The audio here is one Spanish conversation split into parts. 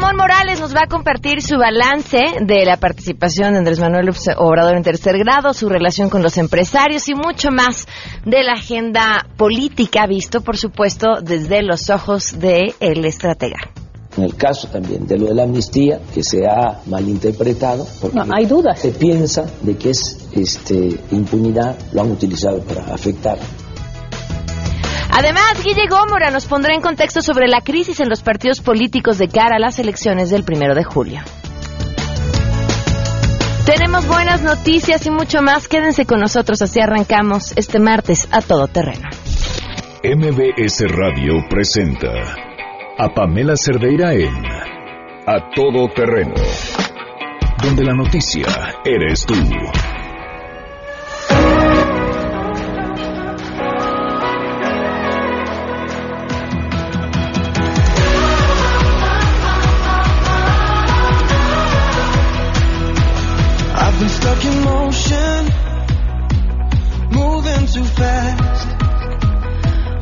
Ramón Morales nos va a compartir su balance de la participación de Andrés Manuel Obrador en tercer grado, su relación con los empresarios y mucho más de la agenda política, visto por supuesto desde los ojos de el estratega. En el caso también de lo de la amnistía, que se ha malinterpretado, porque no, hay dudas. se piensa de que es este, impunidad, lo han utilizado para afectar Además, Guille Gómora nos pondrá en contexto sobre la crisis en los partidos políticos de cara a las elecciones del primero de julio. Tenemos buenas noticias y mucho más. Quédense con nosotros, así arrancamos este martes a todo terreno. MBS Radio presenta a Pamela Cerdeira en A Todo Terreno, donde la noticia eres tú.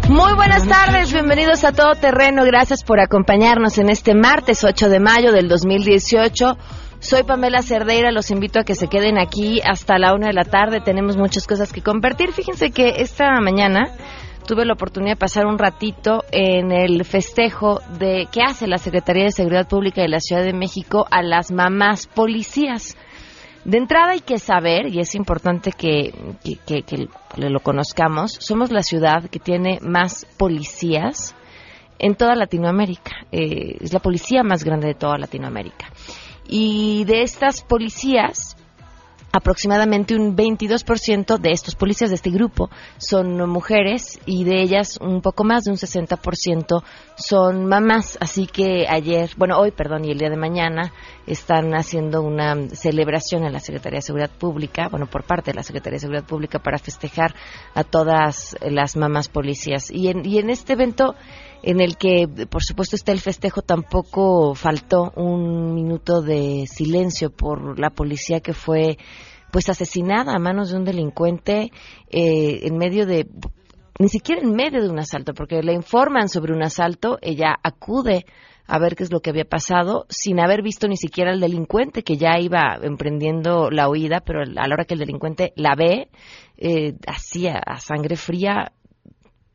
Muy buenas tardes, bienvenidos a Todo Terreno. Gracias por acompañarnos en este martes 8 de mayo del 2018. Soy Pamela Cerdeira, los invito a que se queden aquí hasta la una de la tarde. Tenemos muchas cosas que compartir. Fíjense que esta mañana tuve la oportunidad de pasar un ratito en el festejo de que hace la Secretaría de Seguridad Pública de la Ciudad de México a las mamás policías. De entrada hay que saber, y es importante que, lo conozcamos, somos la ciudad que tiene más policías en toda Latinoamérica. Eh, es la policía más grande de toda Latinoamérica. Y de estas policías, aproximadamente un 22% de estos policías de este grupo son mujeres y de ellas un poco más de un 60% son mamás. Así que ayer, bueno, hoy, perdón, y el día de mañana están haciendo una celebración en la Secretaría de Seguridad Pública, bueno, por parte de la Secretaría de Seguridad Pública para festejar a todas las mamás policías. Y en, y en este evento en el que, por supuesto, está el festejo, tampoco faltó un minuto de silencio por la policía que fue pues asesinada a manos de un delincuente eh, en medio de ni siquiera en medio de un asalto, porque le informan sobre un asalto, ella acude a ver qué es lo que había pasado, sin haber visto ni siquiera al delincuente que ya iba emprendiendo la huida, pero a la hora que el delincuente la ve, eh, así a sangre fría,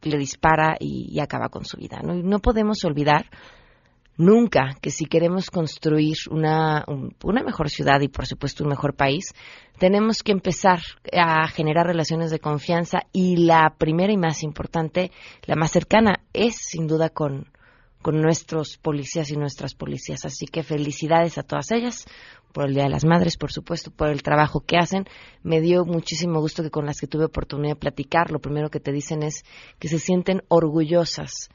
le dispara y, acaba con su vida. ¿no? no podemos olvidar nunca que si queremos construir una, una mejor ciudad y por supuesto un mejor país, tenemos que empezar a generar relaciones de confianza y la primera y más importante, la más cercana, es sin duda con, con nuestros policías y nuestras policías. Así que felicidades a todas ellas por el Día de las Madres, por supuesto, por el trabajo que hacen. Me dio muchísimo gusto que con las que tuve oportunidad de platicar, lo primero que te dicen es que se sienten orgullosas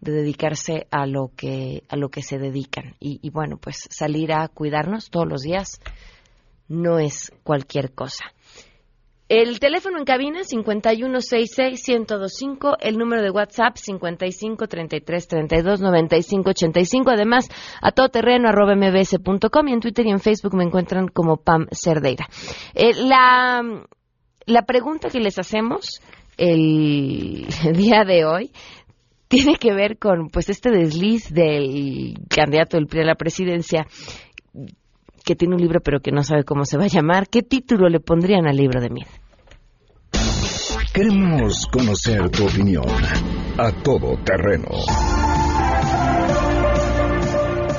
de dedicarse a lo que a lo que se dedican y, y bueno pues salir a cuidarnos todos los días no es cualquier cosa el teléfono en cabina 5166-1025, el número de WhatsApp 5533329585, además a todoterreno arroba mbs.com y en Twitter y en Facebook me encuentran como Pam Cerdeira. Eh, la, la pregunta que les hacemos el día de hoy tiene que ver con pues este desliz del candidato del PRI a la presidencia que tiene un libro pero que no sabe cómo se va a llamar. ¿Qué título le pondrían al libro de Mid? Queremos conocer tu opinión a todo terreno.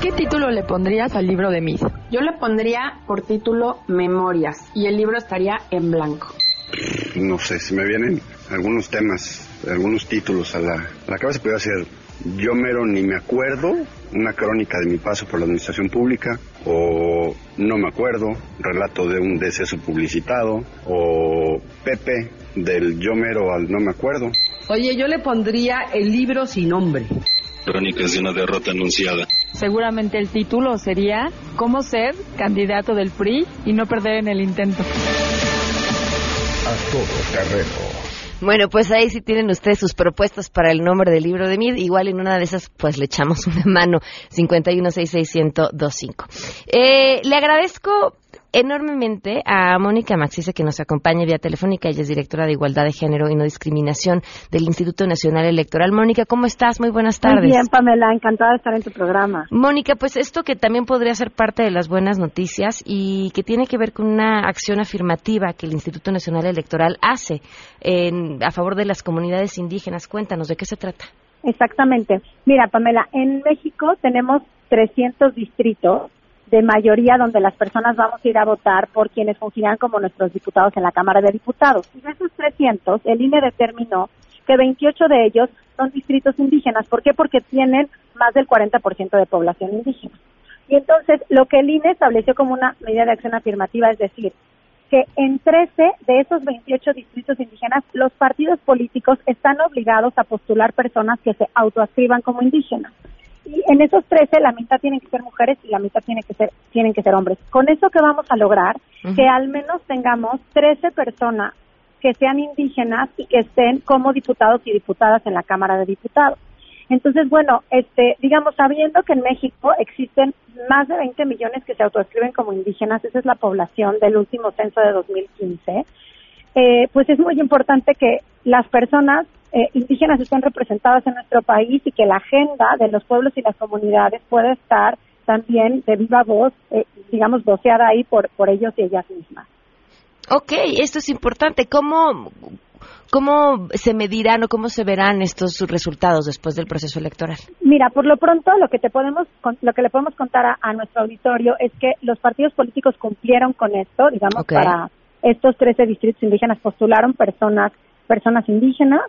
¿Qué título le pondrías al libro de Mid? Yo le pondría por título Memorias y el libro estaría en blanco. No sé, si me vienen algunos temas, algunos títulos a la, a la cabeza, podría ser Yo mero ni me acuerdo, una crónica de mi paso por la administración pública, o No me acuerdo, relato de un deceso publicitado, o Pepe, del Yo mero al No me acuerdo. Oye, yo le pondría el libro sin nombre. Crónicas de una derrota anunciada. Seguramente el título sería ¿Cómo ser candidato del PRI y no perder en el intento? A todo terreno bueno, pues ahí sí tienen ustedes sus propuestas para el nombre del libro de Mid. Igual en una de esas, pues le echamos una mano. 5166125. Eh, le agradezco enormemente a Mónica Maxice, que nos acompaña vía telefónica. Ella es directora de Igualdad de Género y No Discriminación del Instituto Nacional Electoral. Mónica, ¿cómo estás? Muy buenas tardes. Muy bien, Pamela, encantada de estar en tu programa. Mónica, pues esto que también podría ser parte de las buenas noticias y que tiene que ver con una acción afirmativa que el Instituto Nacional Electoral hace en, a favor de las comunidades indígenas. Cuéntanos, ¿de qué se trata? Exactamente. Mira, Pamela, en México tenemos 300 distritos de mayoría donde las personas vamos a ir a votar por quienes fungirán como nuestros diputados en la Cámara de Diputados. Y de esos 300, el INE determinó que 28 de ellos son distritos indígenas. ¿Por qué? Porque tienen más del 40% de población indígena. Y entonces, lo que el INE estableció como una medida de acción afirmativa es decir, que en 13 de esos 28 distritos indígenas los partidos políticos están obligados a postular personas que se autoascriban como indígenas. Y en esos 13 la mitad tienen que ser mujeres y la mitad tiene que ser, tienen que ser hombres. Con eso que vamos a lograr, que al menos tengamos 13 personas que sean indígenas y que estén como diputados y diputadas en la Cámara de Diputados. Entonces, bueno, este, digamos, sabiendo que en México existen más de 20 millones que se autoescriben como indígenas, esa es la población del último censo de 2015, eh, pues es muy importante que las personas eh, indígenas estén representadas en nuestro país y que la agenda de los pueblos y las comunidades pueda estar también de viva voz, eh, digamos, voceada ahí por, por ellos y ellas mismas. Ok, esto es importante. ¿Cómo, ¿Cómo se medirán o cómo se verán estos resultados después del proceso electoral? Mira, por lo pronto lo que te podemos lo que le podemos contar a, nuestro auditorio es que los partidos políticos cumplieron con esto, digamos, para estos 13 distritos indígenas postularon personas personas indígenas,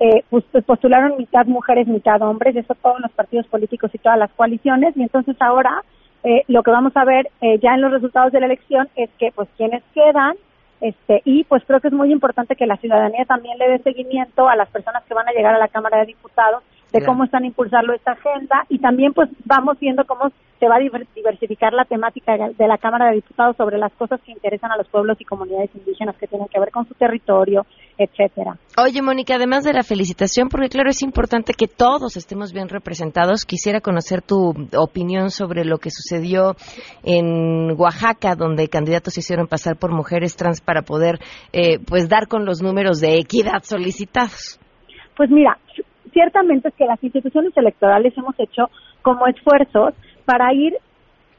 eh, pues, pues, postularon mitad mujeres, mitad hombres, eso todos los partidos políticos y todas las coaliciones, y entonces ahora eh, lo que vamos a ver eh, ya en los resultados de la elección es que pues quienes quedan este, y pues creo que es muy importante que la ciudadanía también le dé seguimiento a las personas que van a llegar a la Cámara de Diputados de cómo están impulsando esta agenda y también pues vamos viendo cómo se va a diversificar la temática de la Cámara de Diputados sobre las cosas que interesan a los pueblos y comunidades indígenas que tienen que ver con su territorio, etcétera. Oye, Mónica, además de la felicitación, porque claro, es importante que todos estemos bien representados, quisiera conocer tu opinión sobre lo que sucedió en Oaxaca, donde candidatos se hicieron pasar por mujeres trans para poder eh, pues dar con los números de equidad solicitados. Pues mira, ciertamente es que las instituciones electorales hemos hecho como esfuerzos para ir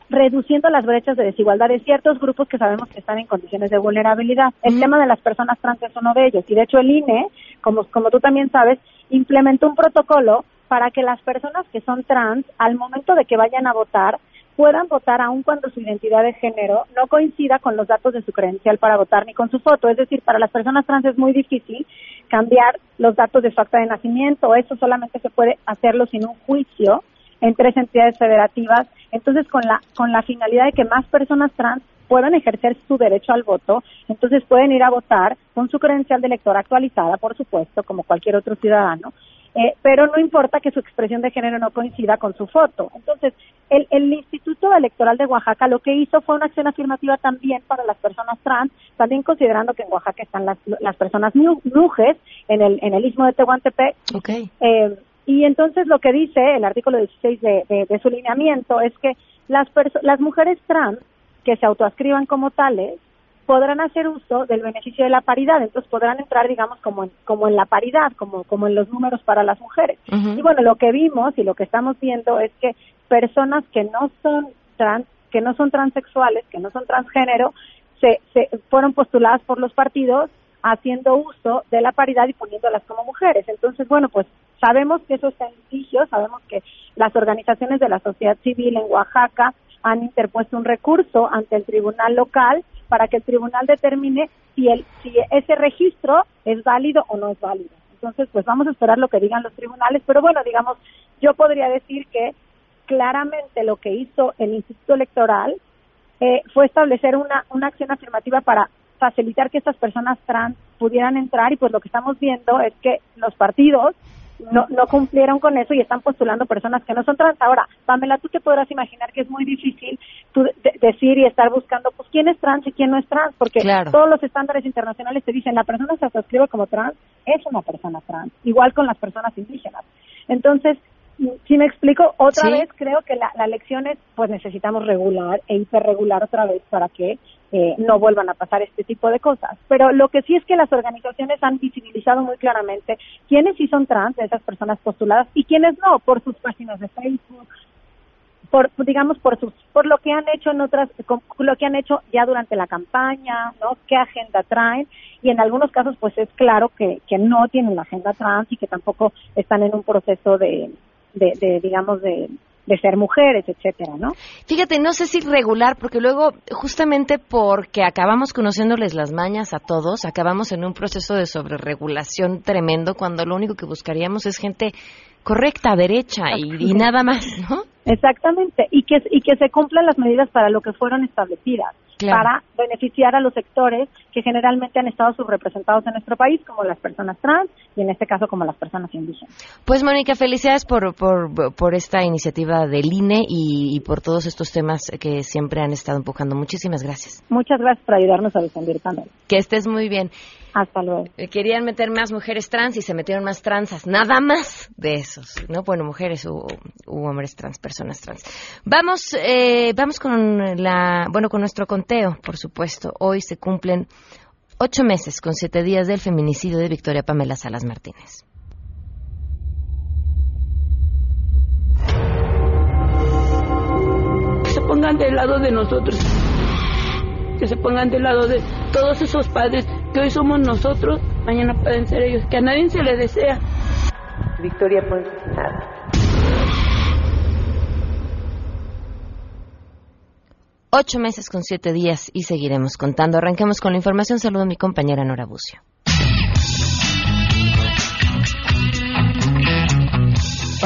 reduciendo las brechas de desigualdad de ciertos grupos que sabemos que están en condiciones de vulnerabilidad. El tema de las personas trans es uno de ellos y de hecho el INE, como, como tú también sabes, implementó un protocolo para que las personas que son trans, al momento de que vayan a votar, puedan votar aun cuando su identidad de género no coincida con los datos de su credencial para votar ni con su foto. Es decir, para las personas trans es muy difícil cambiar los datos de su acta de nacimiento. Eso solamente se puede hacerlo sin un juicio en tres entidades federativas. Entonces, con la, con la finalidad de que más personas trans puedan ejercer su derecho al voto, entonces pueden ir a votar con su credencial de elector actualizada, por supuesto, como cualquier otro ciudadano, eh, pero no importa que su expresión de género no coincida con su foto. Entonces, el, el, Instituto Electoral de Oaxaca lo que hizo fue una acción afirmativa también para las personas trans, también considerando que en Oaxaca están las, las personas nujes en el, en el istmo de Tehuantepec. Okay. Eh, y entonces lo que dice el artículo 16 de, de, su lineamiento es que las, las mujeres trans que se autoascriban como tales podrán hacer uso del beneficio de la paridad, entonces podrán entrar, digamos, como en, como en la paridad, como, como en los números para las mujeres. Y bueno, lo que vimos y lo que estamos viendo es que personas que no son trans, que no son transexuales, que no son transgénero, se, se fueron postuladas por los partidos haciendo uso de la paridad y poniéndolas como mujeres. Entonces, bueno, pues sabemos que eso está en litigio, sabemos que las organizaciones de la sociedad civil en Oaxaca han interpuesto un recurso ante el tribunal local para que el tribunal determine si, el, si ese registro es válido o no es válido. Entonces, pues vamos a esperar lo que digan los tribunales, pero bueno, digamos, yo podría decir que claramente lo que hizo el Instituto Electoral eh, fue establecer una, una acción afirmativa para facilitar que estas personas trans pudieran entrar y pues lo que estamos viendo es que los partidos no, no cumplieron con eso y están postulando personas que no son trans. Ahora, Pamela, tú te podrás imaginar que es muy difícil tú decir y estar buscando, pues, quién es trans y quién no es trans, porque todos los estándares internacionales te dicen, la persona que se suscribe como trans es una persona trans, igual con las personas indígenas. Entonces, Si me explico, otra vez creo que la, la lección es, pues necesitamos regular e hiperregular otra vez para que eh, no vuelvan a pasar este tipo de cosas. Pero lo que sí es que las organizaciones han visibilizado muy claramente quiénes sí son trans, esas personas postuladas, y quiénes no, por sus páginas de Facebook, por digamos por sus por lo que han hecho en otras lo que han hecho ya durante la campaña no qué agenda traen y en algunos casos pues es claro que, que no tienen la agenda trans y que tampoco están en un proceso de, de, digamos de, de ser mujeres, etcétera, ¿no? Fíjate, no sé si regular, porque luego, justamente porque acabamos conociéndoles las mañas a todos, acabamos en un proceso de sobreregulación tremendo, cuando lo único que buscaríamos es gente correcta, derecha y, y nada más, ¿no? Exactamente, y que, y que se cumplan las medidas para lo que fueron establecidas, para beneficiar a los sectores que generalmente han estado subrepresentados en nuestro país, como las personas trans y en este caso como las personas indígenas. Pues Mónica, felicidades por, por, por esta iniciativa del INE y, y, por todos estos temas que siempre han estado empujando. Muchísimas gracias. Muchas gracias por ayudarnos a difundir también. Que estés muy bien. Hasta luego. Eh, querían meter más mujeres trans y se metieron más transas, nada más de esos, ¿no? Bueno, mujeres u, u hombres trans, personas trans. Vamos, eh, vamos con la, bueno, con nuestro conteo, por supuesto. Hoy se cumplen ocho meses con siete días del feminicidio de Victoria Pamela Salas Martínez. Se pongan del lado de nosotros que se pongan del lado de todos esos padres que hoy somos nosotros, mañana pueden ser ellos, que a nadie se le desea. Victoria Ponce nada. Ocho meses con siete días y seguiremos contando. Arranquemos con la información. Saludo a mi compañera Nora Bucio.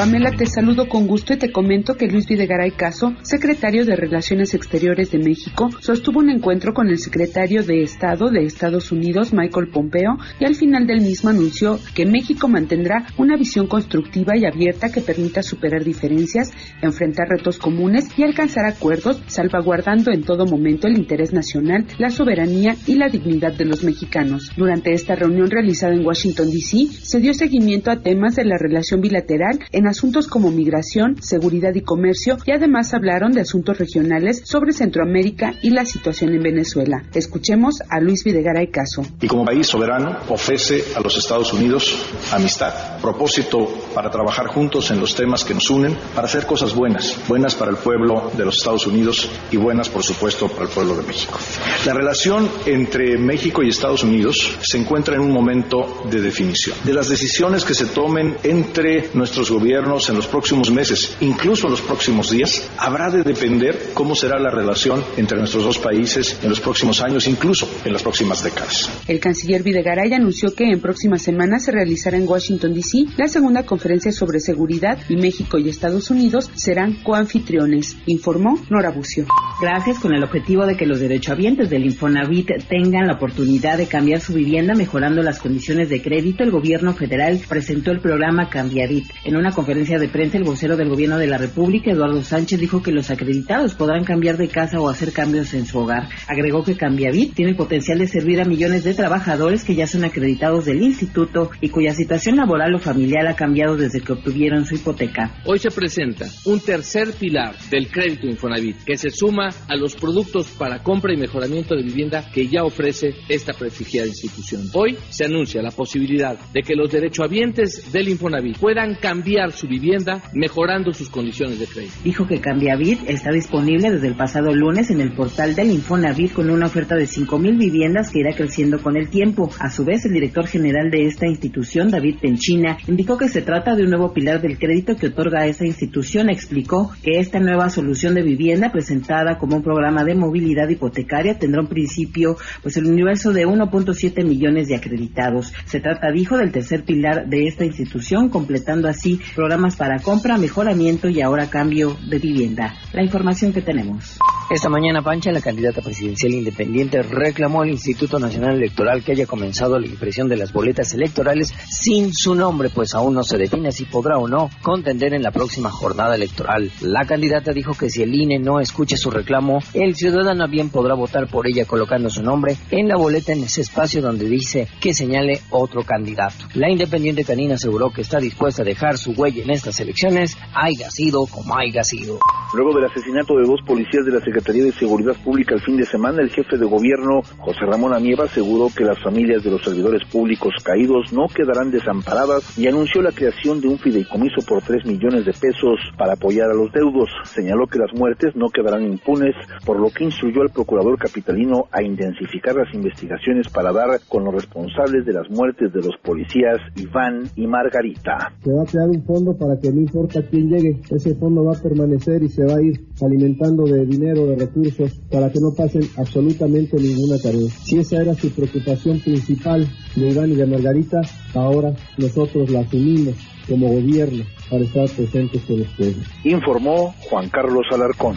Pamela, te saludo con gusto y te comento que Luis Videgaray Caso, secretario de Relaciones Exteriores de México, sostuvo un encuentro con el secretario de Estado de Estados Unidos, Michael Pompeo, y al final del mismo anunció que México mantendrá una visión constructiva y abierta que permita superar diferencias, enfrentar retos comunes y alcanzar acuerdos, salvaguardando en todo momento el interés nacional, la soberanía y la dignidad de los mexicanos. Durante esta reunión realizada en Washington, D.C., se dio seguimiento a temas de la relación bilateral en asuntos como migración, seguridad y comercio y además hablaron de asuntos regionales sobre Centroamérica y la situación en Venezuela. Escuchemos a Luis Videgaray Caso. Y como país soberano ofrece a los Estados Unidos amistad, propósito para trabajar juntos en los temas que nos unen, para hacer cosas buenas, buenas para el pueblo de los Estados Unidos y buenas, por supuesto, para el pueblo de México. La relación entre México y Estados Unidos se encuentra en un momento de definición. De las decisiones que se tomen entre nuestros gobiernos, en los próximos meses, incluso en los próximos días, habrá de depender cómo será la relación entre nuestros dos países en los próximos años, incluso en las próximas décadas. El canciller Videgaray anunció que en próximas semanas se realizará en Washington, D.C. la segunda conferencia sobre seguridad y México y Estados Unidos serán coanfitriones, informó Nora Bucio. Gracias con el objetivo de que los derechohabientes del Infonavit tengan la oportunidad de cambiar su vivienda mejorando las condiciones de crédito, el gobierno federal presentó el programa Cambiavit en una conferencia de prensa, el vocero del Gobierno de la República, Eduardo Sánchez, dijo que los acreditados podrán cambiar de casa o hacer cambios en su hogar. Agregó que Cambiavit tiene el potencial de servir a millones de trabajadores que ya son acreditados del instituto y cuya situación laboral o familiar ha cambiado desde que obtuvieron su hipoteca. Hoy se presenta un tercer pilar del crédito Infonavit que se suma a los productos para compra y mejoramiento de vivienda que ya ofrece esta prestigiada institución. Hoy se anuncia la posibilidad de que los derechohabientes del Infonavit puedan cambiar su vivienda, mejorando sus condiciones de crédito. Dijo que Cambiavit está disponible desde el pasado lunes en el portal del Infonavit con una oferta de 5.000 viviendas que irá creciendo con el tiempo. A su vez, el director general de esta institución, David Penchina, indicó que se trata de un nuevo pilar del crédito que otorga a esa institución. Explicó que esta nueva solución de vivienda presentada como un programa de movilidad hipotecaria tendrá un principio, pues el universo de 1.7 millones de acreditados. Se trata, dijo, del tercer pilar de esta institución, completando así programas para compra, mejoramiento y ahora cambio de vivienda. La información que tenemos. Esta mañana, Pancha, la candidata presidencial independiente, reclamó al Instituto Nacional Electoral que haya comenzado la impresión de las boletas electorales sin su nombre, pues aún no se define si podrá o no contender en la próxima jornada electoral. La candidata dijo que si el INE no escucha su reclamo, el ciudadano bien podrá votar por ella colocando su nombre en la boleta en ese espacio donde dice que señale otro candidato. La independiente canina aseguró que está dispuesta a dejar su huella en estas elecciones, haya sido como haya sido. Luego del asesinato de dos policías de la Secretaría de Seguridad Pública el fin de semana, el jefe de gobierno, José Ramón Anieva, aseguró que las familias de los servidores públicos caídos no quedarán desamparadas y anunció la creación de un fideicomiso por 3 millones de pesos para apoyar a los deudos. Señaló que las muertes no quedarán impunes, por lo que instruyó al procurador capitalino a intensificar las investigaciones para dar con los responsables de las muertes de los policías Iván y Margarita. Se va a crear un fondo para que no importa quién llegue, ese fondo va a permanecer y se va a ir alimentando de dinero, de recursos, para que no pasen absolutamente ninguna tarea. Si esa era su preocupación principal de Iván y de Margarita, ahora nosotros la asumimos como gobierno para estar presentes con ustedes. Informó Juan Carlos Alarcón.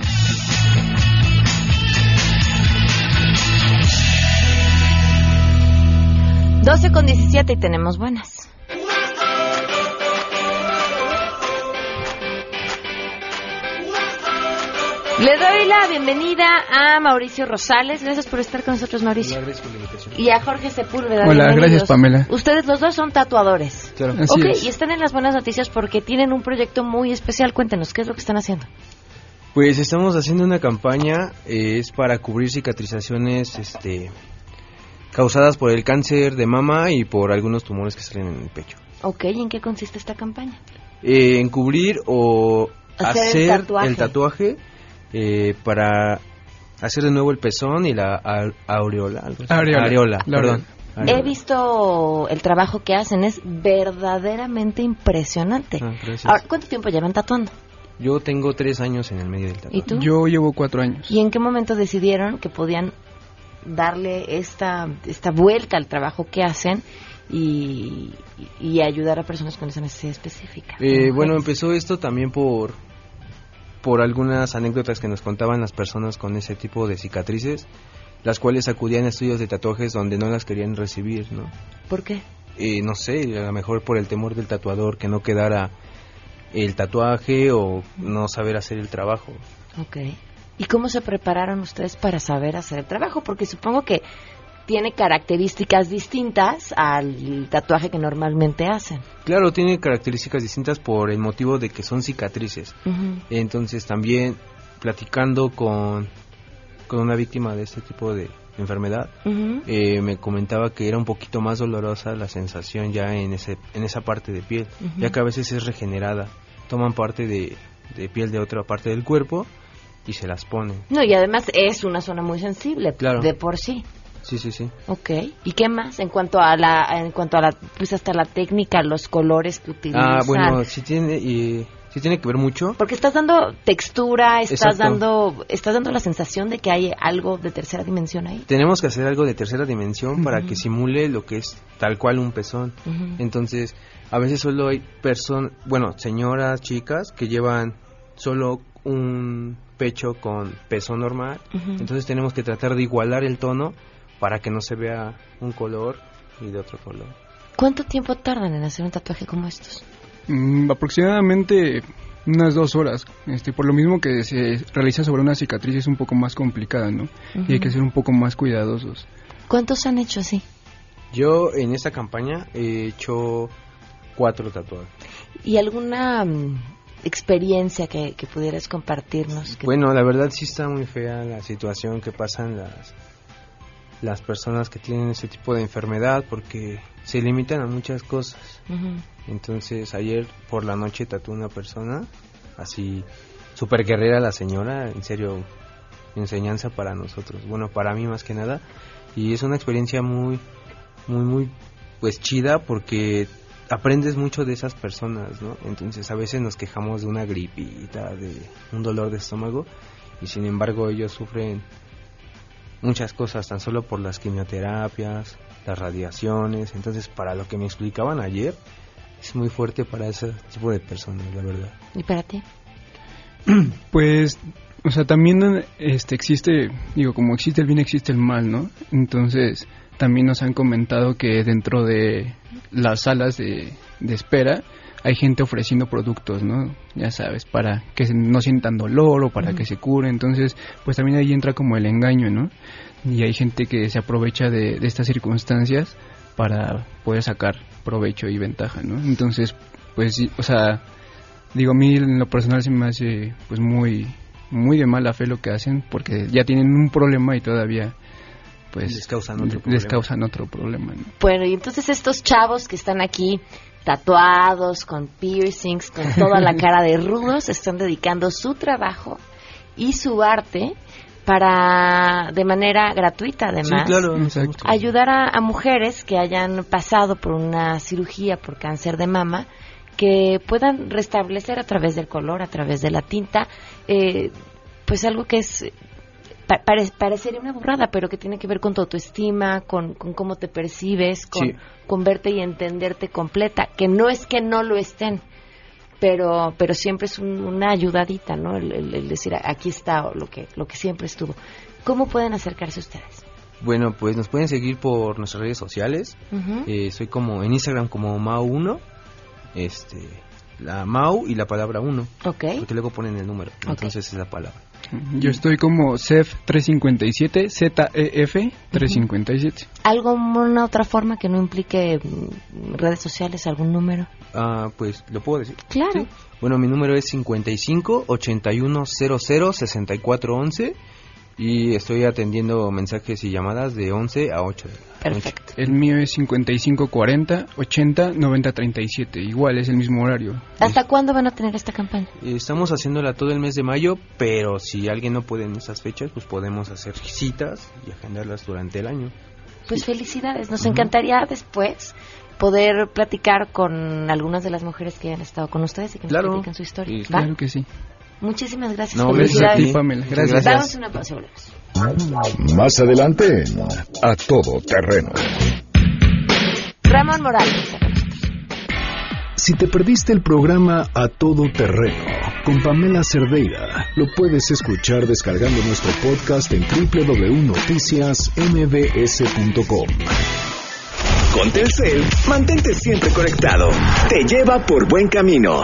Doce con 17 y tenemos buenas. Le doy la bienvenida a Mauricio Rosales. Gracias por estar con nosotros, Mauricio. Y a Jorge Sepúlveda. Hola, gracias, Pamela. Ustedes los dos son tatuadores. Claro. Así ok, es. y están en las buenas noticias porque tienen un proyecto muy especial. Cuéntenos, ¿qué es lo que están haciendo? Pues estamos haciendo una campaña, eh, es para cubrir cicatrizaciones este, causadas por el cáncer de mama y por algunos tumores que salen en el pecho. Ok, ¿y en qué consiste esta campaña? Eh, en cubrir o Hacer hacer, el tatuaje. el tatuaje eh, para hacer de nuevo el pezón y la aureola. así. Areola. Areola, La perdón. He visto el trabajo que hacen, es verdaderamente impresionante. Ah. Ahora, ¿cuánto tiempo llevan tatuando? Yo tengo tres años en el medio del tatuaje. ¿Y tú? Yo llevo cuatro años. ¿Y en qué momento decidieron que podían darle esta, esta vuelta al trabajo que hacen y, y ayudar a personas con esa necesidad específica? Eh, bueno, empezó esto también por por algunas anécdotas que nos contaban las personas con ese tipo de cicatrices, las cuales acudían a estudios de tatuajes donde no las querían recibir, ¿no? ¿Por qué? Eh, no sé, a lo mejor por el temor del tatuador que no quedara el tatuaje o no saber hacer el trabajo. Ok. ¿Y cómo se prepararon ustedes para saber hacer el trabajo? Porque supongo que tiene características distintas al tatuaje que normalmente hacen. Claro, tiene características distintas por el motivo de que son cicatrices. Entonces también platicando con, con una víctima de este tipo de enfermedad, eh, me comentaba que era un poquito más dolorosa la sensación ya en, ese, en esa parte de piel, ya que a veces es regenerada. Toman parte de, de piel de otra parte del cuerpo y se las ponen. No, y además es una zona muy sensible Claro. de por sí. Sí, sí, sí. Ok. ¿Y qué más en cuanto a la en cuanto a la pues hasta la técnica, los colores que utilizan? Ah, bueno, sí tiene, y, sí tiene que ver mucho. Porque estás dando textura, estás Exacto. dando estás dando la sensación de que hay algo de tercera dimensión ahí. Tenemos que hacer algo de tercera dimensión para que simule lo que es tal cual un pezón. Ujú. Entonces, a veces solo hay personas, bueno, señoras, chicas que llevan solo un pecho con peso normal. Ujú. Entonces tenemos que tratar de igualar el tono para que no se vea un color y de otro color. ¿Cuánto tiempo tardan en hacer un tatuaje como estos? Mm, aproximadamente unas dos horas. Este, por lo mismo que se realiza sobre una cicatriz es un poco más complicada, ¿no? Y hay que ser un poco más cuidadosos. ¿Cuántos han hecho así? Yo en esta campaña he hecho cuatro tatuajes. ¿Y alguna mm, experiencia que, que pudieras compartirnos? que- Bueno, la verdad sí está muy fea la situación que pasan las las personas que tienen ese tipo de enfermedad porque se limitan a muchas cosas. Entonces ayer por la noche tatué una persona, así super guerrera la señora, en serio enseñanza para nosotros, bueno para mí más que nada y es una experiencia muy muy muy pues chida porque aprendes mucho de esas personas, ¿no? Entonces a veces nos quejamos de una gripita, de un dolor de estómago y sin embargo ellos sufren muchas cosas tan solo por las quimioterapias, las radiaciones, entonces para lo que me explicaban ayer es muy fuerte para ese tipo de personas, la verdad. ¿Y para ti? Pues O sea, también este, existe, digo, como existe el bien, existe el mal, ¿no? Entonces, también nos han comentado que dentro de las salas de, espera hay gente ofreciendo productos, ¿no? Ya sabes, para que no sientan dolor o para que se cure. Entonces, pues también ahí entra como el engaño, ¿no? Y hay gente que se aprovecha de, de estas circunstancias para poder sacar provecho y ventaja, ¿no? Entonces, pues, o sea, digo, a mí en lo personal se me hace pues muy muy de mala fe lo que hacen porque ya tienen un problema y todavía pues les causan otro problema. causan otro problema Bueno, y entonces estos chavos que están aquí tatuados, con piercings, con toda la cara de rudos, están dedicando su trabajo y su arte para, de manera gratuita además, ayudar a, mujeres que hayan pasado por una cirugía por cáncer de mama, que puedan restablecer a través del color, a través de la tinta, eh, pues algo que es parecería una burrada, pero que tiene que ver con tu autoestima, con, cómo te percibes, con, verte y entenderte completa, que no es que no lo estén, pero, pero siempre es una ayudadita, ¿no? El, decir, aquí está lo que, lo que siempre estuvo. ¿Cómo pueden acercarse ustedes? Bueno, pues nos pueden seguir por nuestras redes sociales. Eh, soy como en Instagram como Mau1, este, la Mau y la palabra 1. Ok. Porque luego ponen el número, entonces es la palabra. Yo estoy como CEF357, ZEF357. ¿Alguna otra forma que no implique mm, redes sociales, algún número? Ah, pues lo puedo decir. Claro. Bueno, mi número es 55 8100 6411 y estoy atendiendo mensajes y llamadas de 11 a 8 Perfecto. El mío es 5540 80 90 37. Igual es el mismo horario. ¿Hasta cuándo van a tener esta campaña? Estamos haciéndola todo el mes de mayo, pero si alguien no puede en esas fechas, pues podemos hacer citas y agendarlas durante el año. Pues felicidades. Nos encantaría después poder platicar con algunas de las mujeres que han estado con ustedes y que nos platican su historia. Claro que sí. Muchísimas gracias. No, gracias a ti, Pamela. Gracias. Damos una pausa Más adelante, a todo terreno. Ramón Morales. Si te perdiste el programa A Todo Terreno con Pamela Cerdeira, lo puedes escuchar descargando nuestro podcast en www.noticiasmbs.com. Con Telcel, mantente siempre conectado. Te lleva por buen camino.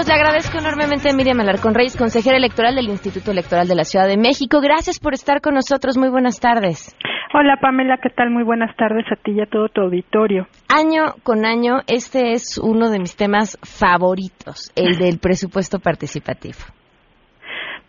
le agradezco enormemente a Miriam Alarcón Reyes, consejera electoral del Instituto Electoral de la Ciudad de México. Gracias por estar con nosotros. Muy buenas tardes. Hola Pamela, ¿qué tal? Muy buenas tardes a ti y a todo tu auditorio. Año con año, este es uno de mis temas favoritos, el del presupuesto participativo.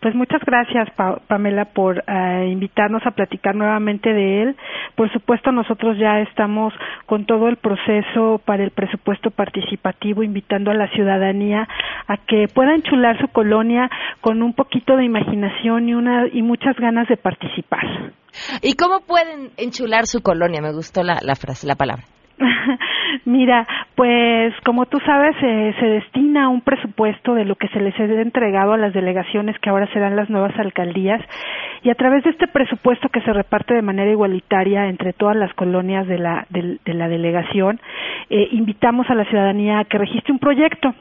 Pues muchas gracias, Pamela, por eh, invitarnos a platicar nuevamente de él. Por supuesto, nosotros ya estamos con todo el proceso para el presupuesto participativo, invitando a la ciudadanía a que pueda enchular su colonia con un poquito de imaginación y, una, y muchas ganas de participar. ¿Y cómo pueden enchular su colonia? Me gustó la, la frase, la palabra. Mira, pues como tú sabes, eh, se destina un presupuesto de lo que se les ha entregado a las delegaciones que ahora serán las nuevas alcaldías. Y a través de este presupuesto que se reparte de manera igualitaria entre todas las colonias de la, de, la delegación, eh, invitamos a la ciudadanía a que registre un proyecto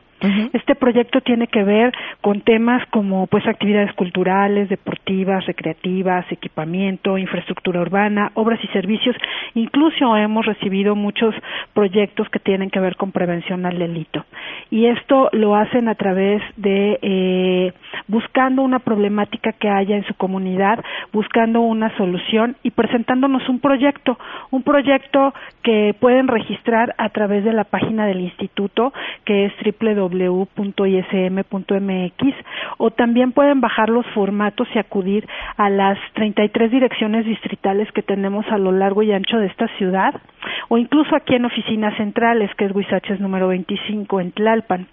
este proyecto tiene que ver con temas como pues actividades culturales, deportivas, recreativas, equipamiento, infraestructura urbana, obras y servicios. Incluso hemos recibido muchos proyectos que tienen que ver con prevención al delito. Y esto lo hacen a través de eh, buscando una problemática que haya en su comunidad, buscando una solución y presentándonos un proyecto, un proyecto que pueden registrar a través de la página del instituto que es www www.ism.mx o también pueden bajar los formatos y acudir a las 33 direcciones distritales que tenemos a lo largo y ancho de esta ciudad o incluso aquí en oficinas centrales, que es Huizaches número 25 en Tlalpan.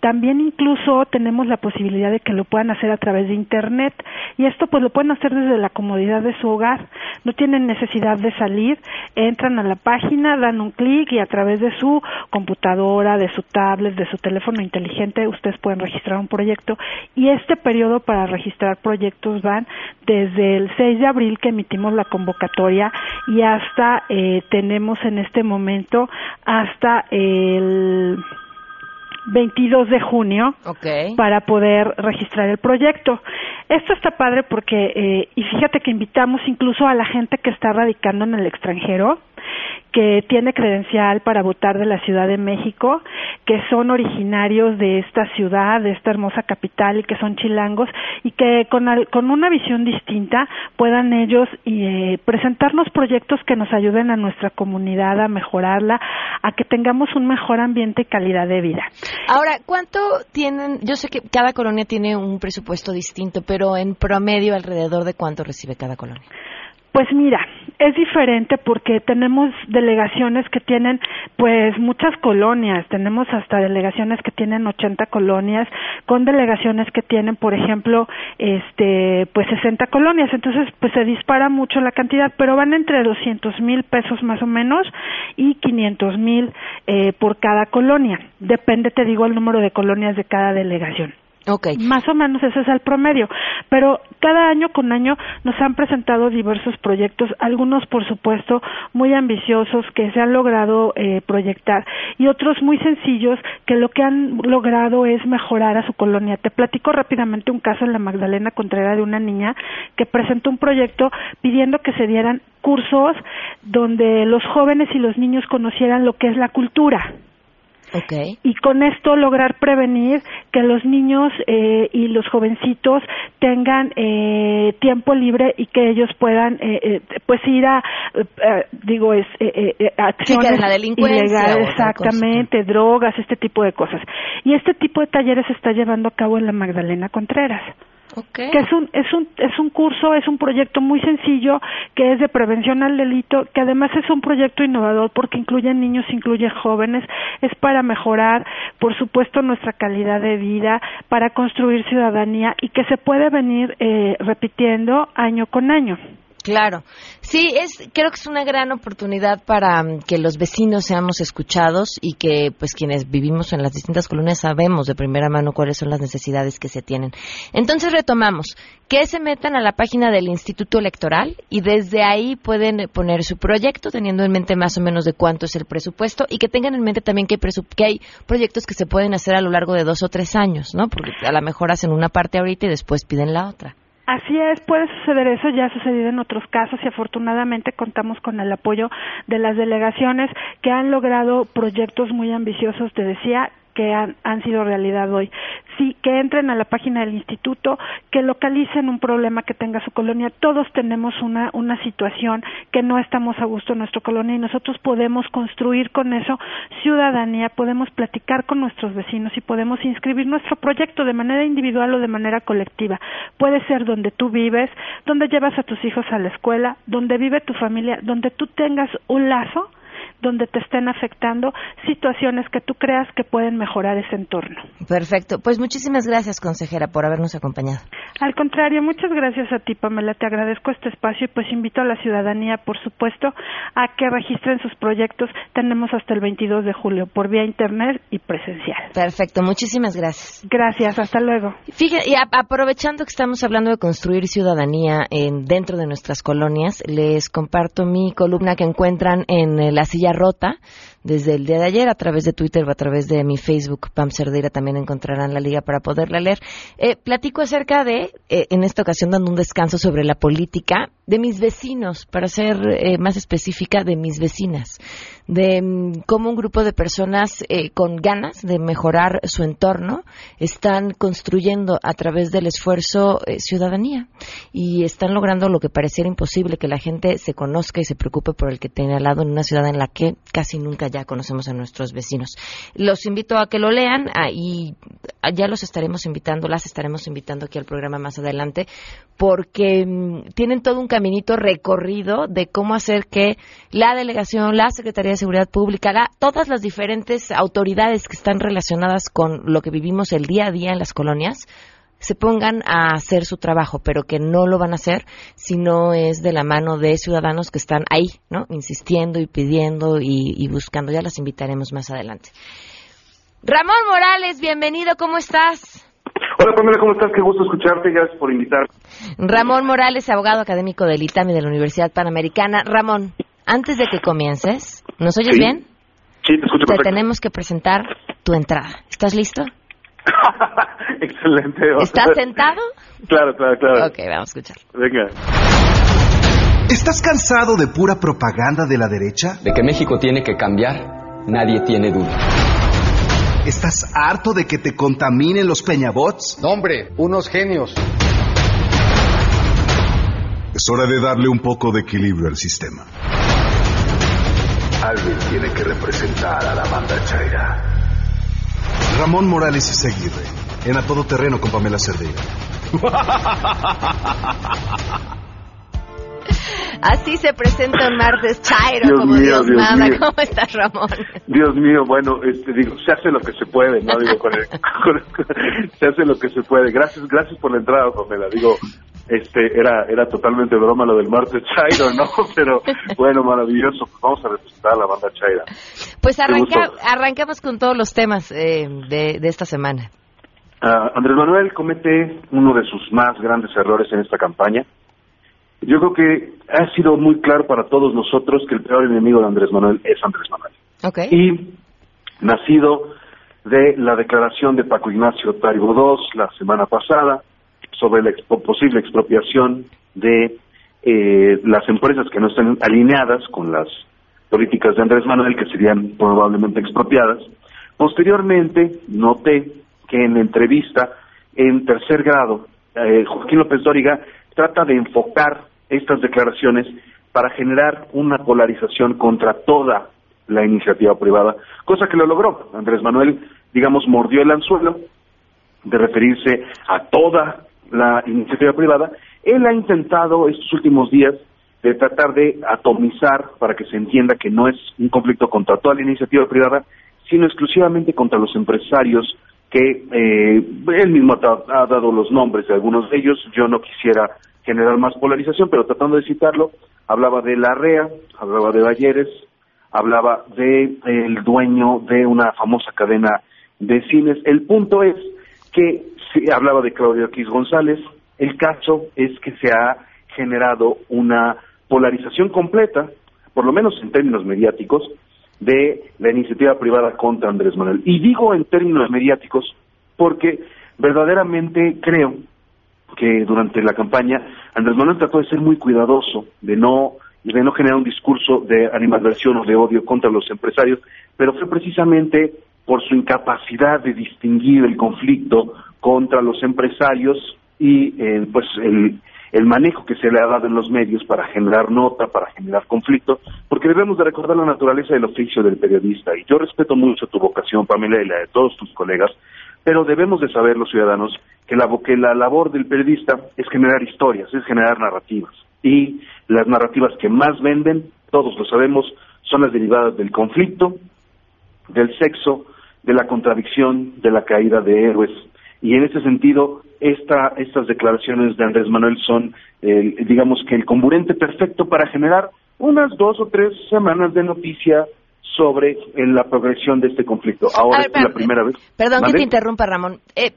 También incluso tenemos la posibilidad de que lo puedan hacer a través de internet y esto pues lo pueden hacer desde la comodidad de su hogar. No tienen necesidad de salir, entran a la página, dan un clic y a través de su computadora, de su tablet, de su teléfono inteligente ustedes pueden registrar un proyecto y este periodo para registrar proyectos van desde el 6 de abril que emitimos la convocatoria y hasta eh, tenemos en este momento hasta el 22 de junio para poder registrar el proyecto. Esto está padre porque, eh, y fíjate que invitamos incluso a la gente que está radicando en el extranjero, que tiene credencial para votar de la Ciudad de México, que son originarios de esta ciudad, de esta hermosa capital y que son chilangos y que con, con una visión distinta puedan ellos eh, presentarnos proyectos que nos ayuden a nuestra comunidad a mejorarla, a que tengamos un mejor ambiente y calidad de vida. Ahora, ¿cuánto tienen? Yo sé que cada colonia tiene un presupuesto distinto, pero en promedio alrededor de cuánto recibe cada colonia. Pues mira, es diferente porque tenemos delegaciones que tienen pues muchas colonias, tenemos hasta delegaciones que tienen 80 colonias, con delegaciones que tienen, por ejemplo, este pues 60 colonias, entonces pues se dispara mucho la cantidad, pero van entre 200 mil pesos más o menos y 500 mil eh, por cada colonia, depende, te digo, el número de colonias de cada delegación. Okay. Más o menos ese es el promedio. Pero cada año con año nos han presentado diversos proyectos, algunos por supuesto muy ambiciosos que se han logrado eh, proyectar y otros muy sencillos que lo que han logrado es mejorar a su colonia. Te platico rápidamente un caso en la Magdalena Contreras de una niña que presentó un proyecto pidiendo que se dieran cursos donde los jóvenes y los niños conocieran lo que es la cultura. Y con esto lograr prevenir que los niños eh, y los jovencitos tengan eh, tiempo libre y que ellos puedan eh, eh pues ir a digo es acciones la ilegales exactamente drogas este tipo de cosas. Y este tipo de talleres se está llevando a cabo en la Magdalena Contreras que es un es un es un curso es un proyecto muy sencillo que es de prevención al delito que además es un proyecto innovador porque incluye niños incluye jóvenes es para mejorar por supuesto nuestra calidad de vida para construir ciudadanía y que se puede venir eh, repitiendo año con año Claro, sí, es, creo que es una gran oportunidad para mm, que los vecinos seamos escuchados y que, pues, quienes vivimos en las distintas colonias sabemos de primera mano cuáles son las necesidades que se tienen. Entonces retomamos, que se metan a la página del Instituto Electoral y desde ahí pueden poner su proyecto teniendo en mente más o menos de cuánto es el presupuesto y que tengan en mente también que que hay proyectos que se pueden hacer a lo largo de dos o tres años, ¿no? Porque a lo mejor hacen una parte ahorita y después piden la otra. Así es, puede suceder eso, ya ha sucedido en otros casos y afortunadamente contamos con el apoyo de las delegaciones que han logrado proyectos muy ambiciosos, te decía, que han, han, sido realidad hoy. Sí, que entren a la página del instituto, que localicen un problema que tenga su colonia. Todos tenemos una, una situación que no estamos a gusto en nuestra colonia y nosotros podemos construir con eso ciudadanía, podemos platicar con nuestros vecinos y podemos inscribir nuestro proyecto de manera individual o de manera colectiva. Puede ser donde tú vives, donde llevas a tus hijos a la escuela, donde vive tu familia, donde tú tengas un lazo donde te estén afectando situaciones que tú creas que pueden mejorar ese entorno. Perfecto. Pues muchísimas gracias, consejera, por habernos acompañado. Al contrario, muchas gracias a ti, Pamela. Te agradezco este espacio y pues invito a la ciudadanía, por supuesto, a que registren sus proyectos. Tenemos hasta el 22 de julio por vía internet y presencial. Perfecto. Muchísimas gracias. Gracias. Hasta luego. Fíjate, y aprovechando que estamos hablando de construir ciudadanía en, dentro de nuestras colonias, les comparto mi columna que encuentran en la silla rota desde el día de ayer a través de Twitter o a través de mi Facebook, Pam Cerdeira, también encontrarán la liga para poderla leer. Eh, platico acerca de, eh, en esta ocasión dando un descanso sobre la política, de mis vecinos, para ser eh, más específica, de mis vecinas, de mm, cómo un grupo de personas con ganas de mejorar su entorno están construyendo a través del esfuerzo ciudadanía y están logrando lo que pareciera imposible, que la gente se conozca y se preocupe por el que tiene al lado en una ciudad en la que casi nunca ya conocemos a nuestros vecinos. Los invito a que lo lean ah, y ya los estaremos invitando, las estaremos invitando aquí al programa más adelante, porque mm, tienen todo un caminito recorrido de cómo hacer que la delegación, la Secretaría de Seguridad Pública, todas las diferentes autoridades que están relacionadas con lo que vivimos el día a día en las colonias, se pongan a hacer su trabajo, pero que no lo van a hacer si no es de la mano de ciudadanos que están ahí, ¿no? Insistiendo y pidiendo y, buscando. Ya las invitaremos más adelante. Ramón Morales, bienvenido, ¿cómo estás? Hola Pamela, ¿cómo estás? Qué gusto escucharte, gracias por invitar. Ramón Morales, abogado académico del ITAMI de la Universidad Panamericana. Ramón, antes de que comiences, ¿nos oyes bien? Sí, te escucho Te tenemos que presentar tu entrada. ¿Estás listo? Excelente. ¿Estás sentado? Claro, claro, claro. Ok, vamos a escuchar. Venga. ¿Estás cansado de pura propaganda de la derecha? De que México tiene que cambiar, nadie tiene duda. ¿Estás harto de que te contaminen los peñabots? No, hombre, unos genios. Es hora de darle un poco de equilibrio al sistema. Alguien tiene que representar a la banda Chaira. Ramón Morales y Seguirre, en A Todo Terreno con Pamela Cerdeira. Así se presenta un martes Chairo, como Dios, manda. ¿Cómo estás, Ramón? Dios mío, bueno, este, digo, se hace lo que se puede, ¿no? Digo, con se hace lo que se puede. Gracias, gracias por la entrada, Pamela. Digo, este, era, era totalmente broma lo del martes Chairo, ¿no? Pero bueno, maravilloso. Pues vamos a representar a la banda Chaira. Pues arranca, arrancamos con todos los temas eh, de, de esta semana. Uh, Andrés Manuel comete uno de sus más grandes errores en esta campaña. Yo creo que ha sido muy claro para todos nosotros que el peor enemigo de Andrés Manuel es Andrés Manuel. Okay. Y nacido de la declaración de Paco Ignacio Taribo II la semana pasada, sobre la posible expropiación de eh, las empresas que no estén alineadas con las políticas de Andrés Manuel, que serían probablemente expropiadas. Posteriormente, noté que en la entrevista en tercer grado, eh, Joaquín López Dóriga trata de enfocar estas declaraciones para generar una polarización contra toda la iniciativa privada, cosa que lo logró. Andrés Manuel, digamos, mordió el anzuelo de referirse a toda la iniciativa privada, él ha intentado estos últimos días de tratar de atomizar para que se entienda que no es un conflicto contra toda la iniciativa privada, sino exclusivamente contra los empresarios que eh, él mismo ha, dado los nombres de algunos de ellos. Yo no quisiera generar más polarización, pero tratando de citarlo, hablaba de la REA, hablaba de Balleres, hablaba de el dueño de una famosa cadena de cines. El punto es que hablaba de Claudio X González. El caso es que se ha generado una polarización completa, por lo menos en términos mediáticos, de la iniciativa privada contra Andrés Manuel. Y digo en términos mediáticos porque verdaderamente creo que durante la campaña Andrés Manuel trató de ser muy cuidadoso, de no de no generar un discurso de animadversión o de odio contra los empresarios, pero fue precisamente por su incapacidad de distinguir el conflicto contra los empresarios y eh, pues el, el manejo que se le ha dado en los medios para generar nota, para generar conflicto, porque debemos de recordar la naturaleza del oficio del periodista. Y yo respeto mucho tu vocación, Pamela, y la de todos tus colegas, pero debemos de saber los ciudadanos que la, que la labor del periodista es generar historias, es generar narrativas. Y las narrativas que más venden, todos lo sabemos, son las derivadas del conflicto, del sexo, de la contradicción, de la caída de héroes. Y en ese sentido, esta, estas declaraciones de Andrés Manuel son, digamos que el comburente perfecto para generar unas dos o tres semanas de noticia sobre la progresión de este conflicto. Ahora es la primera vez. Perdón que te interrumpa, Ramón. Eh,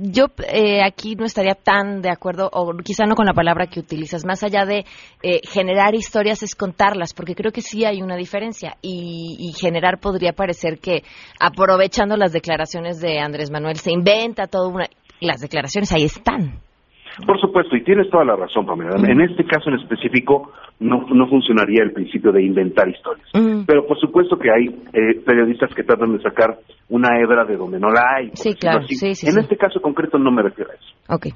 yo eh, aquí no estaría tan de acuerdo, o quizá no con la palabra que utilizas, más allá de eh, generar historias es contarlas, porque creo que sí hay una diferencia y, y, generar podría parecer que aprovechando las declaraciones de Andrés Manuel se inventa todo una... Las declaraciones ahí están. Por supuesto, y tienes toda la razón, Pamela. En este caso en específico no, no funcionaría el principio de inventar historias. Pero por supuesto que hay eh, periodistas que tratan de sacar una hebra de donde no la hay. Sí, claro. Sí, sí, en este caso concreto no me refiero a eso. Ok.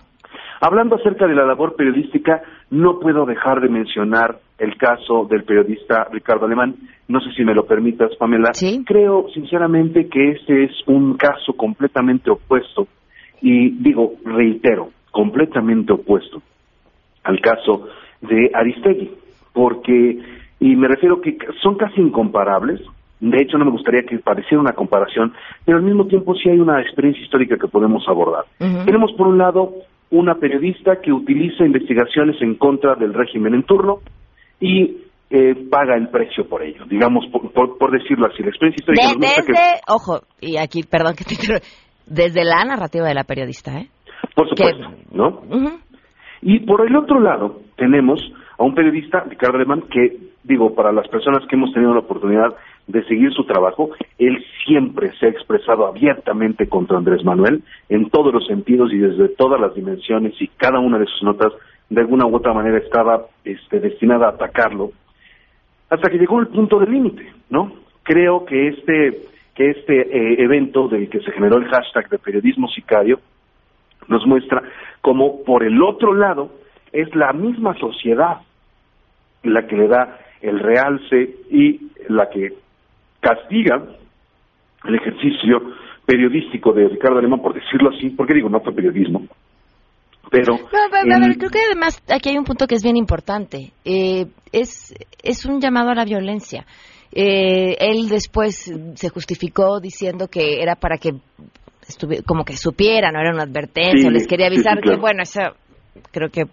Hablando acerca de la labor periodística, no puedo dejar de mencionar el caso del periodista Ricardo Alemán. No sé si me lo permitas, Pamela. Creo sinceramente que este es un caso completamente opuesto y digo, reitero, completamente opuesto al caso de Aristegui, porque, y me refiero que son casi incomparables, de hecho no me gustaría que pareciera una comparación, pero al mismo tiempo sí hay una experiencia histórica que podemos abordar. Tenemos por un lado una periodista que utiliza investigaciones en contra del régimen en turno y eh, paga el precio por ello, digamos, por, decirlo así. La experiencia histórica desde, ojo, y aquí, perdón que te desde la narrativa de la periodista, ¿eh? Por supuesto, ¿no? Y por el otro lado, tenemos a un periodista, Ricardo Alemán, que, digo, para las personas que hemos tenido la oportunidad de seguir su trabajo, él siempre se ha expresado abiertamente contra Andrés Manuel en todos los sentidos y desde todas las dimensiones y cada una de sus notas de alguna u otra manera estaba este, destinada a atacarlo hasta que llegó el punto de límite, ¿no? Creo que este que este eh, evento del que se generó el hashtag de periodismo sicario nos muestra cómo por el otro lado es la misma sociedad la que le da el realce y la que castiga el ejercicio periodístico de Ricardo Alemán, por decirlo así, porque digo, no fue periodismo, pero... a ver, creo que además aquí hay un punto que es bien importante. Eh, es, es un llamado a la violencia. Eh, él después se justificó diciendo que era para que como que supiera, no era una advertencia, les quería avisar que, bueno, eso creo que...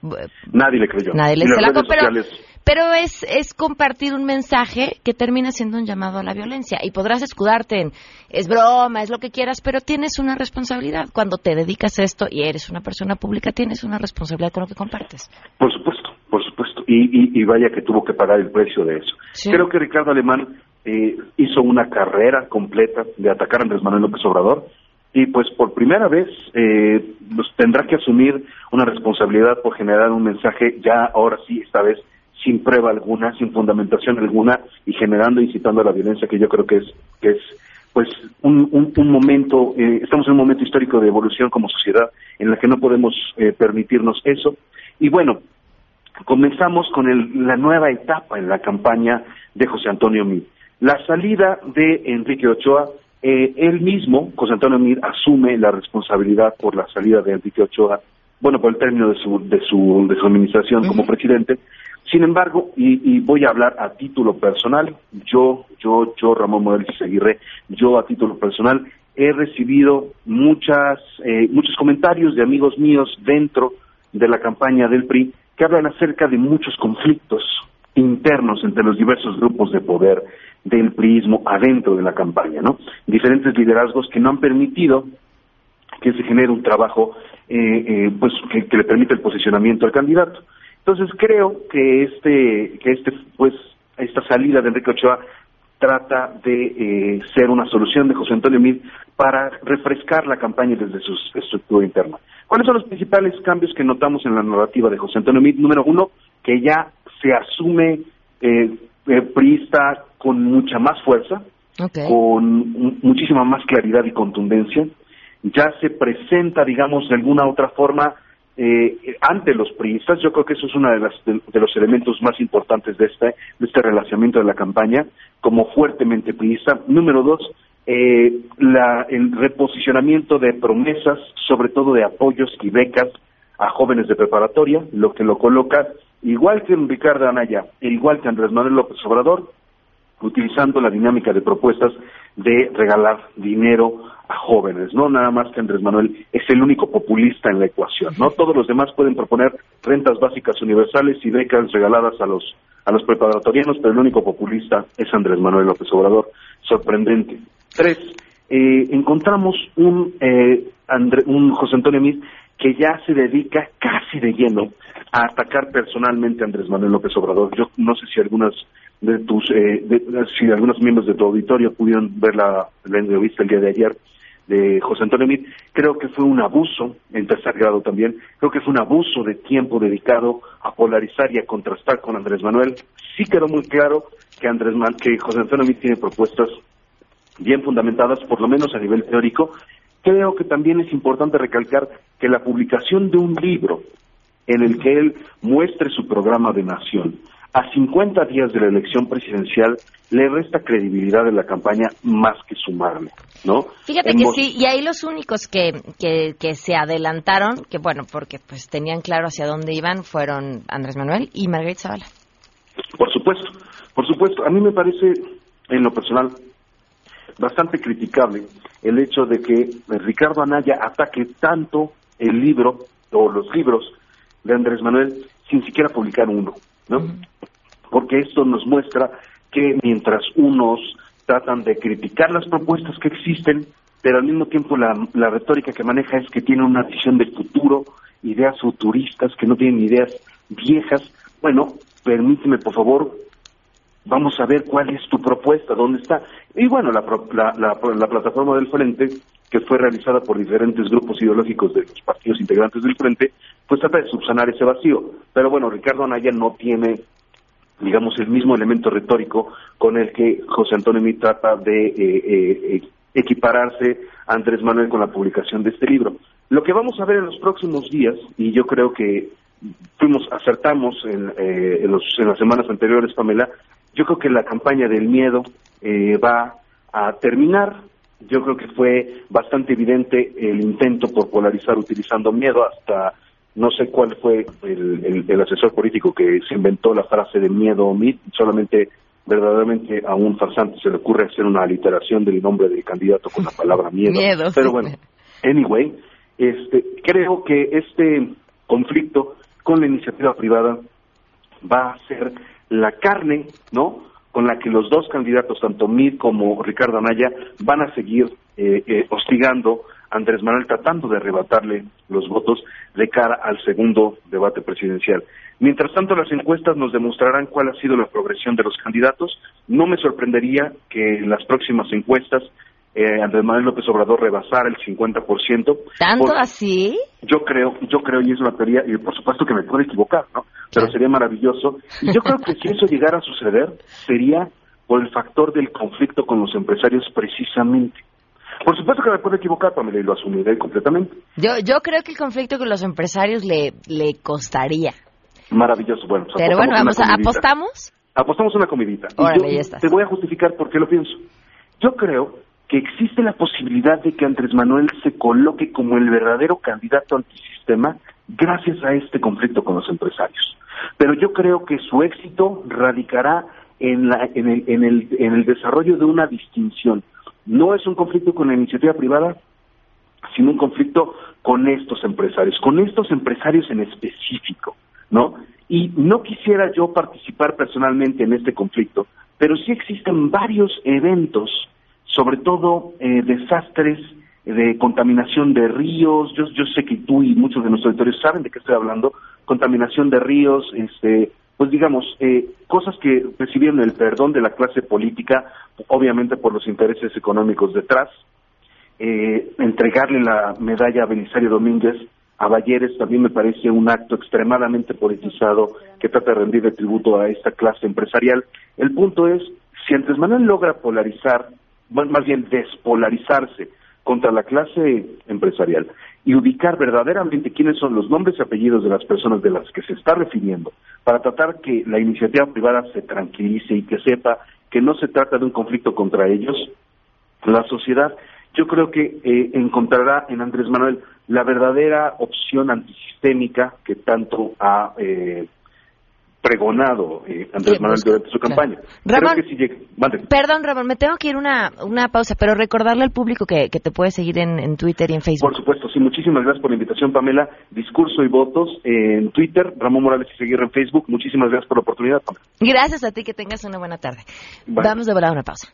Nadie le creyó. Nadie le se la pero, pero es, es compartir un mensaje que termina siendo un llamado a la violencia. Y podrás escudarte en, es broma, es lo que quieras, pero tienes una responsabilidad. Cuando te dedicas a esto y eres una persona pública, tienes una responsabilidad con lo que compartes. Por supuesto, por supuesto. Y, y, vaya que tuvo que pagar el precio de eso. Creo que Ricardo Alemán eh, hizo una carrera completa de atacar a Andrés Manuel López Obrador y pues por primera vez eh, pues, tendrá que asumir una responsabilidad por generar un mensaje ya ahora sí esta vez sin prueba alguna, sin fundamentación alguna y generando, incitando a la violencia, que yo creo que es, que es pues un, un, momento, eh, estamos en un momento histórico de evolución como sociedad en la que no podemos eh, permitirnos eso. Y bueno, comenzamos con el, la nueva etapa en la campaña de José Antonio Mir. La salida de Enrique Ochoa, eh, él mismo, José Antonio Mir, asume la responsabilidad por la salida de Enrique Ochoa, bueno, por el término de su, de su, de su administración como presidente, sin embargo, y, voy a hablar a título personal, yo, yo, yo, Ramón Morales Aguirre, yo a título personal he recibido muchas, eh, muchos comentarios de amigos míos dentro de la campaña del PRI que hablan acerca de muchos conflictos internos entre los diversos grupos de poder del priismo adentro de la campaña, ¿no? Diferentes liderazgos que no han permitido que se genere un trabajo eh, eh, pues que le permita el posicionamiento al candidato. Entonces creo que este, que este, pues, esta salida de Enrique Ochoa trata de eh, ser una solución de José Antonio Mid para refrescar la campaña desde su estructura interna. ¿Cuáles son los principales cambios que notamos en la narrativa de José Antonio Mid? Número uno, que ya se asume eh, eh priista con mucha más fuerza, con muchísima más claridad y contundencia. Ya se presenta, digamos, de alguna otra forma eh, ante los priistas. Yo creo que eso es uno de, de, los elementos más importantes de este, de este relacionamiento de la campaña, como fuertemente priista. Número dos, eh, la, el reposicionamiento de promesas, sobre todo de apoyos y becas a jóvenes de preparatoria, lo que lo coloca, igual que Ricardo Anaya, e igual que Andrés Manuel López Obrador, utilizando la dinámica de propuestas de regalar dinero a jóvenes, no nada más que Andrés Manuel es el único populista en la ecuación, no todos los demás pueden proponer rentas básicas universales y becas regaladas a los a los preparatorianos, pero el único populista es Andrés Manuel López Obrador, sorprendente. Tres, eh, encontramos un eh, un José Antonio Mir que ya se dedica casi de lleno a atacar personalmente a Andrés Manuel López Obrador. Yo no sé si algunas de tus, eh, si algunos miembros de tu auditorio pudieron ver la, entrevista el día de ayer de José Antonio Mit, creo que fue un abuso, en tercer grado también, creo que fue un abuso de tiempo dedicado a polarizar y a contrastar con Andrés Manuel. Sí quedó muy claro que Andrés que José Antonio Mit tiene propuestas bien fundamentadas, por lo menos a nivel teórico. Creo que también es importante recalcar que la publicación de un libro en el que él muestre su programa de nación, a 50 días de la elección presidencial le resta credibilidad en la campaña más que sumarle, ¿no? Fíjate que sí, y ahí los únicos que, que, que, se adelantaron, que bueno, porque pues tenían claro hacia dónde iban, fueron Andrés Manuel y Margarita Zavala. Por supuesto, por supuesto. A mí me parece, en lo personal, bastante criticable el hecho de que Ricardo Anaya ataque tanto el libro o los libros de Andrés Manuel sin siquiera publicar uno, ¿no? Porque esto nos muestra que mientras unos tratan de criticar las propuestas que existen, pero al mismo tiempo la, la retórica que maneja es que tiene una visión del futuro, ideas futuristas, que no tienen ideas viejas. Bueno, permíteme por favor vamos a ver cuál es tu propuesta, dónde está. Y bueno, la, la, la, plataforma del Frente, que fue realizada por diferentes grupos ideológicos de los partidos integrantes del Frente, pues trata de subsanar ese vacío. Pero bueno, Ricardo Anaya no tiene, digamos, el mismo elemento retórico con el que José Antonio Mí trata de eh, eh, equipararse a Andrés Manuel con la publicación de este libro. Lo que vamos a ver en los próximos días, y yo creo que fuimos acertamos en, eh, en, los, en las semanas anteriores, Pamela, yo creo que la campaña del miedo eh, va a terminar. Yo creo que fue bastante evidente el intento por polarizar utilizando miedo hasta no sé cuál fue el, el, asesor político que se inventó la frase de miedo o mit, solamente verdaderamente a un farsante se le ocurre hacer una aliteración del nombre del candidato con la palabra miedo. miedo Pero bueno, anyway, este, creo que este conflicto con la iniciativa privada va a ser la carne, ¿no? Con la que los dos candidatos, tanto Mid como Ricardo Anaya, van a seguir eh, eh, hostigando a Andrés Manuel, tratando de arrebatarle los votos de cara al segundo debate presidencial. Mientras tanto, las encuestas nos demostrarán cuál ha sido la progresión de los candidatos. No me sorprendería que en las próximas encuestas eh, Andrés Manuel López Obrador rebasar el 50%. ¿Tanto así? Yo creo, yo creo, y es una teoría, y por supuesto que me puedo equivocar, ¿no? Pero sería maravilloso. Y yo creo que si eso llegara a suceder, sería por el factor del conflicto con los empresarios precisamente. Por supuesto que me puedo equivocar, Pamela, y lo asumiré completamente. Yo, yo creo que el conflicto con los empresarios le, le costaría. Maravilloso, bueno. Pues Pero bueno, vamos, a, ¿apostamos? Apostamos una comidita. Órale, ya está. Te voy a justificar por qué lo pienso. Yo creo que existe la posibilidad de que Andrés Manuel se coloque como el verdadero candidato antisistema gracias a este conflicto con los empresarios. Pero yo creo que su éxito radicará en, la, en, el, en, el, en el desarrollo de una distinción. No es un conflicto con la iniciativa privada, sino un conflicto con estos empresarios, con estos empresarios en específico, ¿no? Y no quisiera yo participar personalmente en este conflicto, pero sí existen varios eventos sobre todo eh, desastres de contaminación de ríos. Yo, yo sé que tú y muchos de nuestros editores saben de qué estoy hablando. Contaminación de ríos, este, pues digamos, eh, cosas que recibieron el perdón de la clase política, obviamente por los intereses económicos detrás. Eh, entregarle la medalla a Belisario Domínguez a Balleres también me parece un acto extremadamente politizado que trata de rendirle tributo a esta clase empresarial. El punto es, si Andrés Manuel logra polarizar más bien despolarizarse contra la clase empresarial y ubicar verdaderamente quiénes son los nombres y apellidos de las personas de las que se está refiriendo, para tratar que la iniciativa privada se tranquilice y que sepa que no se trata de un conflicto contra ellos, la sociedad yo creo que eh, encontrará en Andrés Manuel la verdadera opción antisistémica que tanto ha eh, pregonado eh, Andrés Manuel durante su campaña. Ramón, perdón, Ramón, me tengo que ir una, una pausa, pero recordarle al público que, que te puede seguir en, Twitter y en Facebook. Por supuesto, sí, muchísimas gracias por la invitación, Pamela. Discurso y votos en Twitter, Ramón Morales y seguir en Facebook. Muchísimas gracias por la oportunidad, Pamela. Gracias a ti, que tengas una buena tarde. Vamos de volada a una pausa.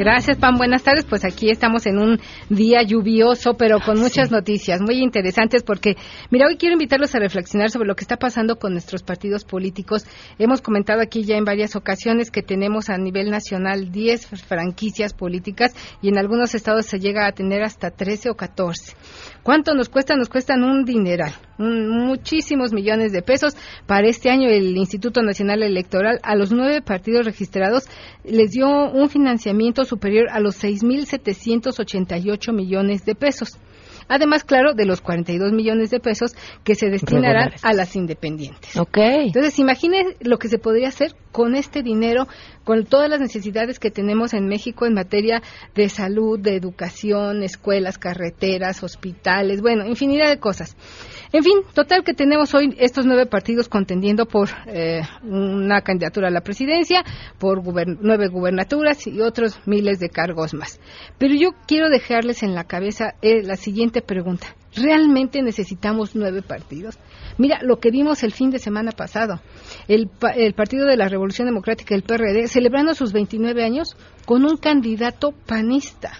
¿Cómo Gracias, Pam. Buenas tardes. Pues aquí estamos en un día lluvioso, pero con muchas noticias muy interesantes porque, mira, hoy quiero invitarlos a reflexionar sobre lo que está pasando con nuestros partidos políticos. Hemos comentado aquí ya en varias ocasiones que tenemos a nivel nacional 10 franquicias políticas y en algunos estados se llega a tener hasta 13 o 14. ¿Cuánto nos cuesta? Nos cuestan un dineral, muchísimos millones de pesos. Para este año el Instituto Nacional Electoral a los nueve partidos registrados les dio un financiamiento superior a los 6.788 millones de pesos. Además, claro, de los 42 millones de pesos que se destinarán a las independientes. Ok. Entonces, imagine lo que se podría hacer con este dinero, con todas las necesidades que tenemos en México en materia de salud, de educación, escuelas, carreteras, hospitales, bueno, infinidad de cosas. En fin, total que tenemos hoy estos nueve partidos contendiendo por eh, una candidatura a la presidencia, por nueve gubernaturas y otros miles de cargos más. Pero yo quiero dejarles en la cabeza eh, la siguiente pregunta. ¿Realmente necesitamos nueve partidos? Mira, lo que vimos el fin de semana pasado, el, el Partido de la Revolución Democrática, el PRD, celebrando sus 29 años con un candidato panista.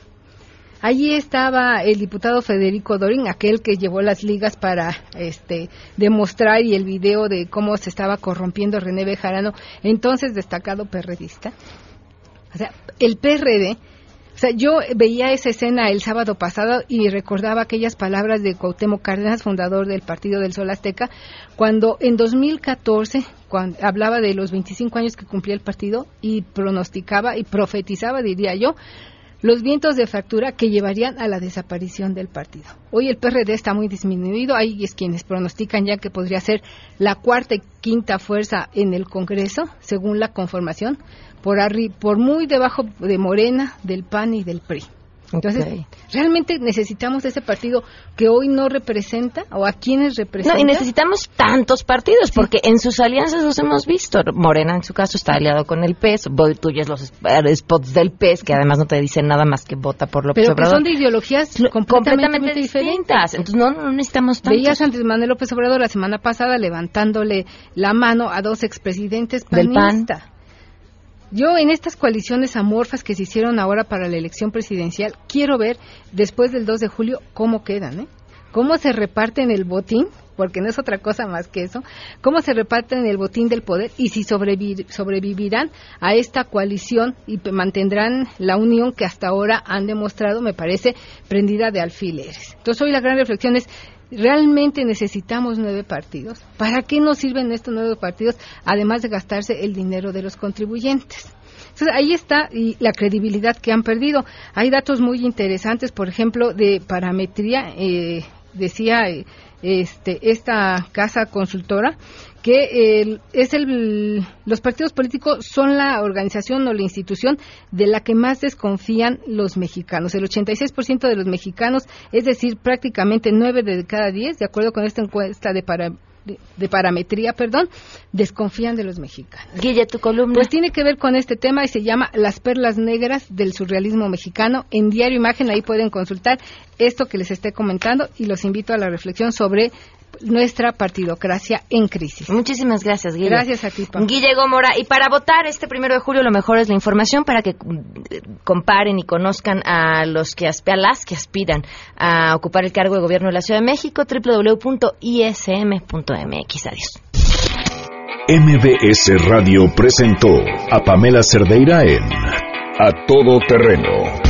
Allí estaba el diputado Federico Dorin, aquel que llevó las ligas para este, demostrar y el video de cómo se estaba corrompiendo René Bejarano, entonces destacado perredista. O sea, el PRD o sea, yo veía esa escena el sábado pasado y recordaba aquellas palabras de Cuauhtémoc Cárdenas, fundador del Partido del Sol Azteca, cuando en 2014 cuando hablaba de los 25 años que cumplía el partido y pronosticaba y profetizaba, diría yo, los vientos de fractura que llevarían a la desaparición del partido. Hoy el PRD está muy disminuido, hay quienes pronostican ya que podría ser la cuarta y quinta fuerza en el Congreso, según la conformación, por, por muy debajo de Morena, del PAN y del PRI. Entonces, realmente necesitamos ese partido que hoy no representa o a quienes representa. No, y necesitamos tantos partidos porque en sus alianzas los hemos visto. Morena, en su caso, está aliado con el PES. Tú ya los spots del PES, que además no te dicen nada más que vota por López Pero Obrador. Pero son de ideologías completamente, diferentes. Entonces, no, no necesitamos tantos. Veías a Andrés Manuel López Obrador la semana pasada levantándole la mano a dos expresidentes panistas. Del PAN. Yo en estas coaliciones amorfas que se hicieron ahora para la elección presidencial, quiero ver después del 2 de julio cómo quedan, ¿eh? Cómo se reparten el botín, porque no es otra cosa más que eso, cómo se reparten el botín del poder y si sobrevivirán a esta coalición y mantendrán la unión que hasta ahora han demostrado, me parece, prendida de alfileres. Entonces hoy la gran reflexión es, ¿Realmente necesitamos nueve partidos? ¿Para qué nos sirven estos nueve partidos, además de gastarse el dinero de los contribuyentes? Entonces, ahí está y la credibilidad que han perdido. Hay datos muy interesantes, por ejemplo, de parametría. Eh, decía eh, este, esta casa consultora que es el, los partidos políticos son la organización o la institución de la que más desconfían los mexicanos. El 86% de los mexicanos, es decir, prácticamente 9 de cada 10, de acuerdo con esta encuesta de, para, de, parametría, perdón, desconfían de los mexicanos. Guille, tu columna. Pues tiene que ver con este tema y se llama Las perlas negras del surrealismo mexicano. En Diario Imagen ahí pueden consultar esto que les esté comentando y los invito a la reflexión sobre nuestra partidocracia en crisis. Muchísimas gracias, Guille. Gracias a ti, Pam. Guille Gómora. Y para votar este primero de julio, lo mejor es la información para que mm, comparen y conozcan a los que a las que aspiran a ocupar el cargo de gobierno de la Ciudad de México, www.ism.mx. Adiós. MBS Radio presentó a Pamela Cerdeira en A Todo Terreno.